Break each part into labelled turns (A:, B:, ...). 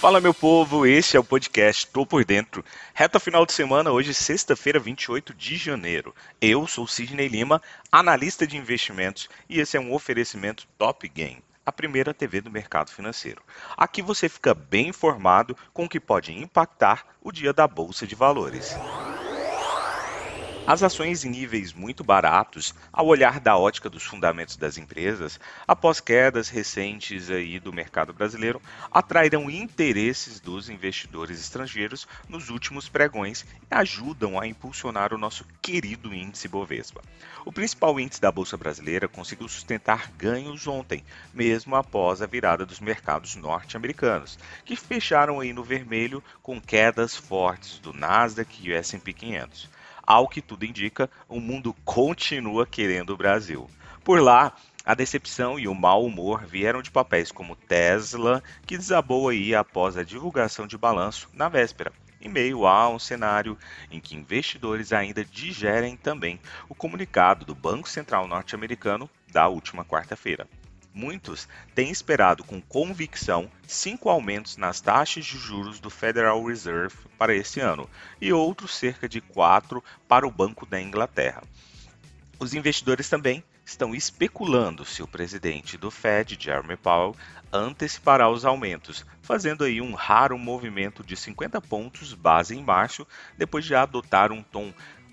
A: Fala meu povo, este é o podcast Tô por Dentro. Reta final de semana, hoje sexta-feira, 28 de janeiro. Eu sou Sidney Lima, analista de investimentos, e esse é um oferecimento Top Game, a primeira TV do mercado financeiro. Aqui você fica bem informado com o que pode impactar o dia da Bolsa de Valores. As ações em níveis muito baratos, ao olhar da ótica dos fundamentos das empresas, após quedas recentes aí do mercado brasileiro, atraíram interesses dos investidores estrangeiros nos últimos pregões e ajudam a impulsionar o nosso querido índice Bovespa. O principal índice da bolsa brasileira conseguiu sustentar ganhos ontem, mesmo após a virada dos mercados norte-americanos, que fecharam aí no vermelho com quedas fortes do Nasdaq e S&P 500 ao que tudo indica, o mundo continua querendo o Brasil. Por lá, a decepção e o mau humor vieram de papéis como Tesla, que desabou aí após a divulgação de balanço na véspera, em meio a um cenário em que investidores ainda digerem também o comunicado do Banco Central norte-americano da última quarta-feira. Muitos têm esperado com convicção cinco aumentos nas taxas de juros do Federal Reserve para esse ano e outros cerca de quatro para o Banco da Inglaterra. Os investidores também estão especulando se o presidente do Fed, Jeremy Powell, antecipará os aumentos, fazendo aí um raro movimento de 50 pontos base em março, depois de adotar um tom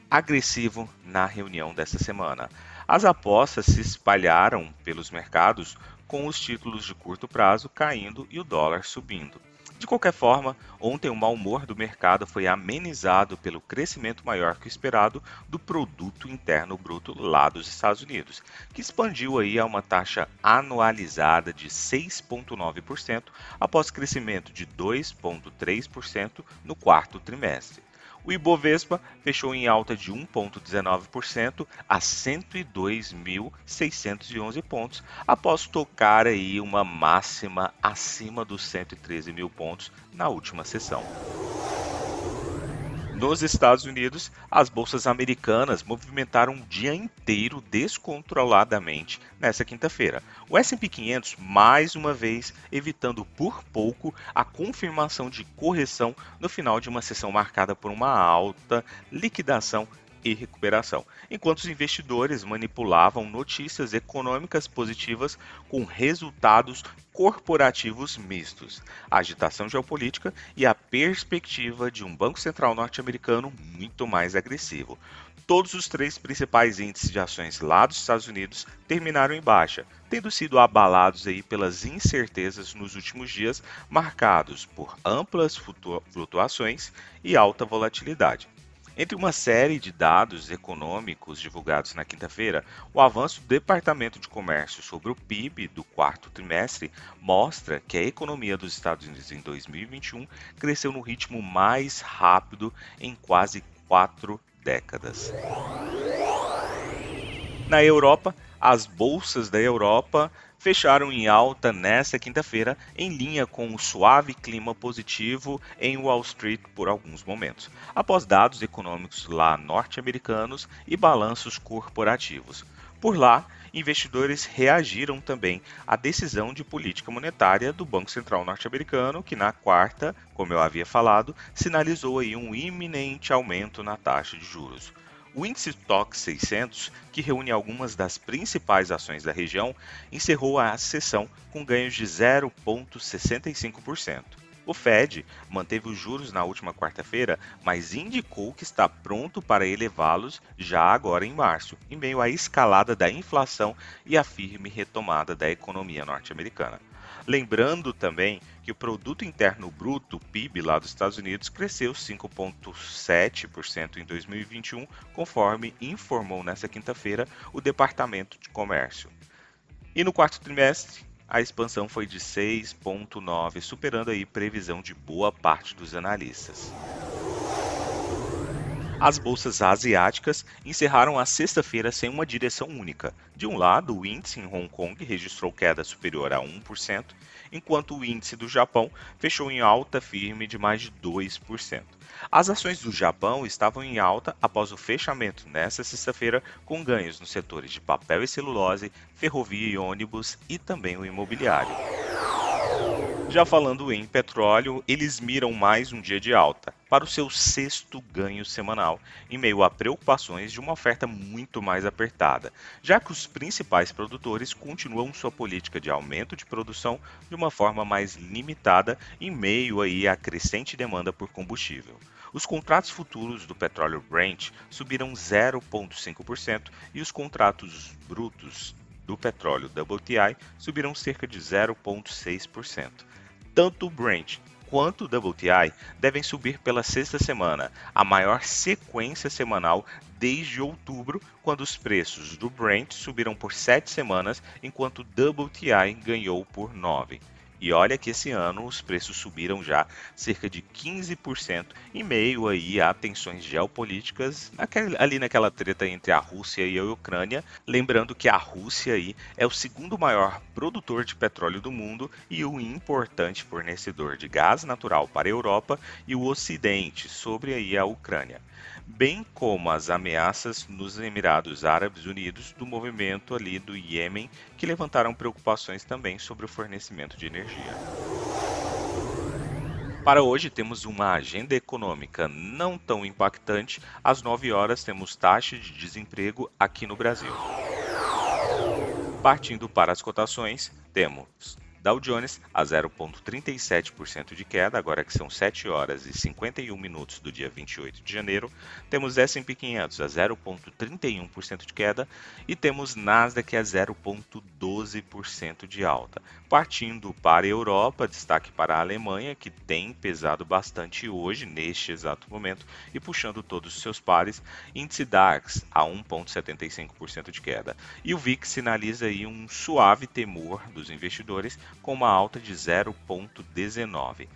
A: agressivo na reunião desta semana. As apostas se espalharam pelos mercados com os títulos de curto prazo caindo e o dólar subindo. De qualquer forma, ontem o mau humor do mercado foi amenizado pelo crescimento maior que o esperado do produto interno bruto lá dos Estados Unidos, que expandiu aí a uma taxa anualizada de 6.9% após crescimento de 2.3% no quarto trimestre. O Ibovespa fechou em alta de 1,19% a 102.611 pontos, após tocar aí uma máxima acima dos 113 mil pontos na última sessão. Nos Estados Unidos, as bolsas americanas movimentaram o dia inteiro descontroladamente nesta quinta-feira. O S&P 500 mais uma vez evitando por pouco a confirmação de correção no final de uma sessão marcada por uma alta liquidação e recuperação, enquanto os investidores manipulavam notícias econômicas positivas com resultados corporativos mistos, a agitação geopolítica e a perspectiva de um Banco Central norte-americano muito mais agressivo. Todos os três principais índices de ações lá dos Estados Unidos terminaram em baixa, tendo sido abalados aí pelas incertezas nos últimos dias, marcados por amplas flutuações e alta volatilidade. Entre uma série de dados econômicos divulgados na quinta-feira, o avanço do Departamento de Comércio sobre o PIB do quarto trimestre mostra que a economia dos Estados Unidos em 2021 cresceu no ritmo mais rápido em quase quatro décadas. Na Europa, as bolsas da Europa fecharam em alta nesta quinta-feira, em linha com o suave clima positivo em Wall Street por alguns momentos, após dados econômicos lá norte-americanos e balanços corporativos. Por lá, investidores reagiram também à decisão de política monetária do Banco Central norte-americano, que na quarta, como eu havia falado, sinalizou aí um iminente aumento na taxa de juros. O índice TOC 600, que reúne algumas das principais ações da região, encerrou a sessão com ganhos de 0,65%. O Fed manteve os juros na última quarta-feira, mas indicou que está pronto para elevá-los já agora em março, em meio à escalada da inflação e à firme retomada da economia norte-americana. Lembrando também que o produto interno bruto, PIB lá dos Estados Unidos, cresceu 5.7% em 2021, conforme informou nesta quinta-feira o Departamento de Comércio. E no quarto trimestre, a expansão foi de 6.9, superando aí previsão de boa parte dos analistas. As bolsas asiáticas encerraram a sexta-feira sem uma direção única. De um lado, o índice em Hong Kong registrou queda superior a 1%, enquanto o índice do Japão fechou em alta firme de mais de 2%. As ações do Japão estavam em alta após o fechamento nesta sexta-feira, com ganhos nos setores de papel e celulose, ferrovia e ônibus e também o imobiliário. Já falando em petróleo, eles miram mais um dia de alta, para o seu sexto ganho semanal, em meio a preocupações de uma oferta muito mais apertada, já que os principais produtores continuam sua política de aumento de produção de uma forma mais limitada em meio aí à crescente demanda por combustível. Os contratos futuros do petróleo Brent subiram 0,5% e os contratos brutos do petróleo WTI subiram cerca de 0,6% tanto o Brent quanto o WTI devem subir pela sexta semana, a maior sequência semanal desde outubro, quando os preços do Brent subiram por sete semanas, enquanto o WTI ganhou por nove. E olha que esse ano os preços subiram já cerca de 15% em meio aí a tensões geopolíticas ali naquela treta entre a Rússia e a Ucrânia, lembrando que a Rússia aí é o segundo maior produtor de petróleo do mundo e o importante fornecedor de gás natural para a Europa e o Ocidente sobre aí a Ucrânia. Bem como as ameaças nos Emirados Árabes Unidos do movimento ali do Iêmen, que levantaram preocupações também sobre o fornecimento de energia. Para hoje temos uma agenda econômica não tão impactante. Às 9 horas temos taxa de desemprego aqui no Brasil. Partindo para as cotações, temos Dow Jones a 0,37% de queda, agora que são 7 horas e 51 minutos do dia 28 de janeiro. Temos S&P 500 a 0,31% de queda e temos Nasdaq a 0,12% de alta. Partindo para a Europa, destaque para a Alemanha, que tem pesado bastante hoje, neste exato momento, e puxando todos os seus pares, índice DAX a 1,75% de queda. E o VIX sinaliza aí um suave temor dos investidores com uma alta de 0,19.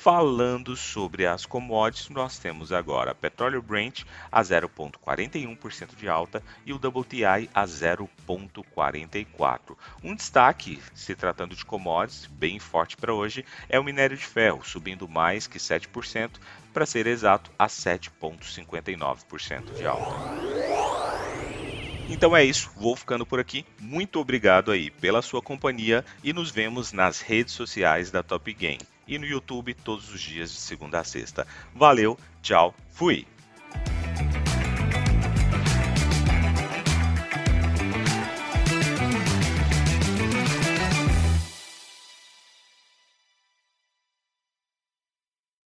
A: Falando sobre as commodities, nós temos agora petróleo Brent a 0,41% de alta e o WTI a 0,44. Um destaque, se tratando de commodities, bem forte para hoje, é o minério de ferro, subindo mais que 7%, para ser exato, a 7,59% de alta. Então é isso, vou ficando por aqui. Muito obrigado aí pela sua companhia e nos vemos nas redes sociais da Top Game e no YouTube todos os dias de segunda a sexta. Valeu, tchau, fui!